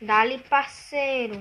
Dali, parceiro.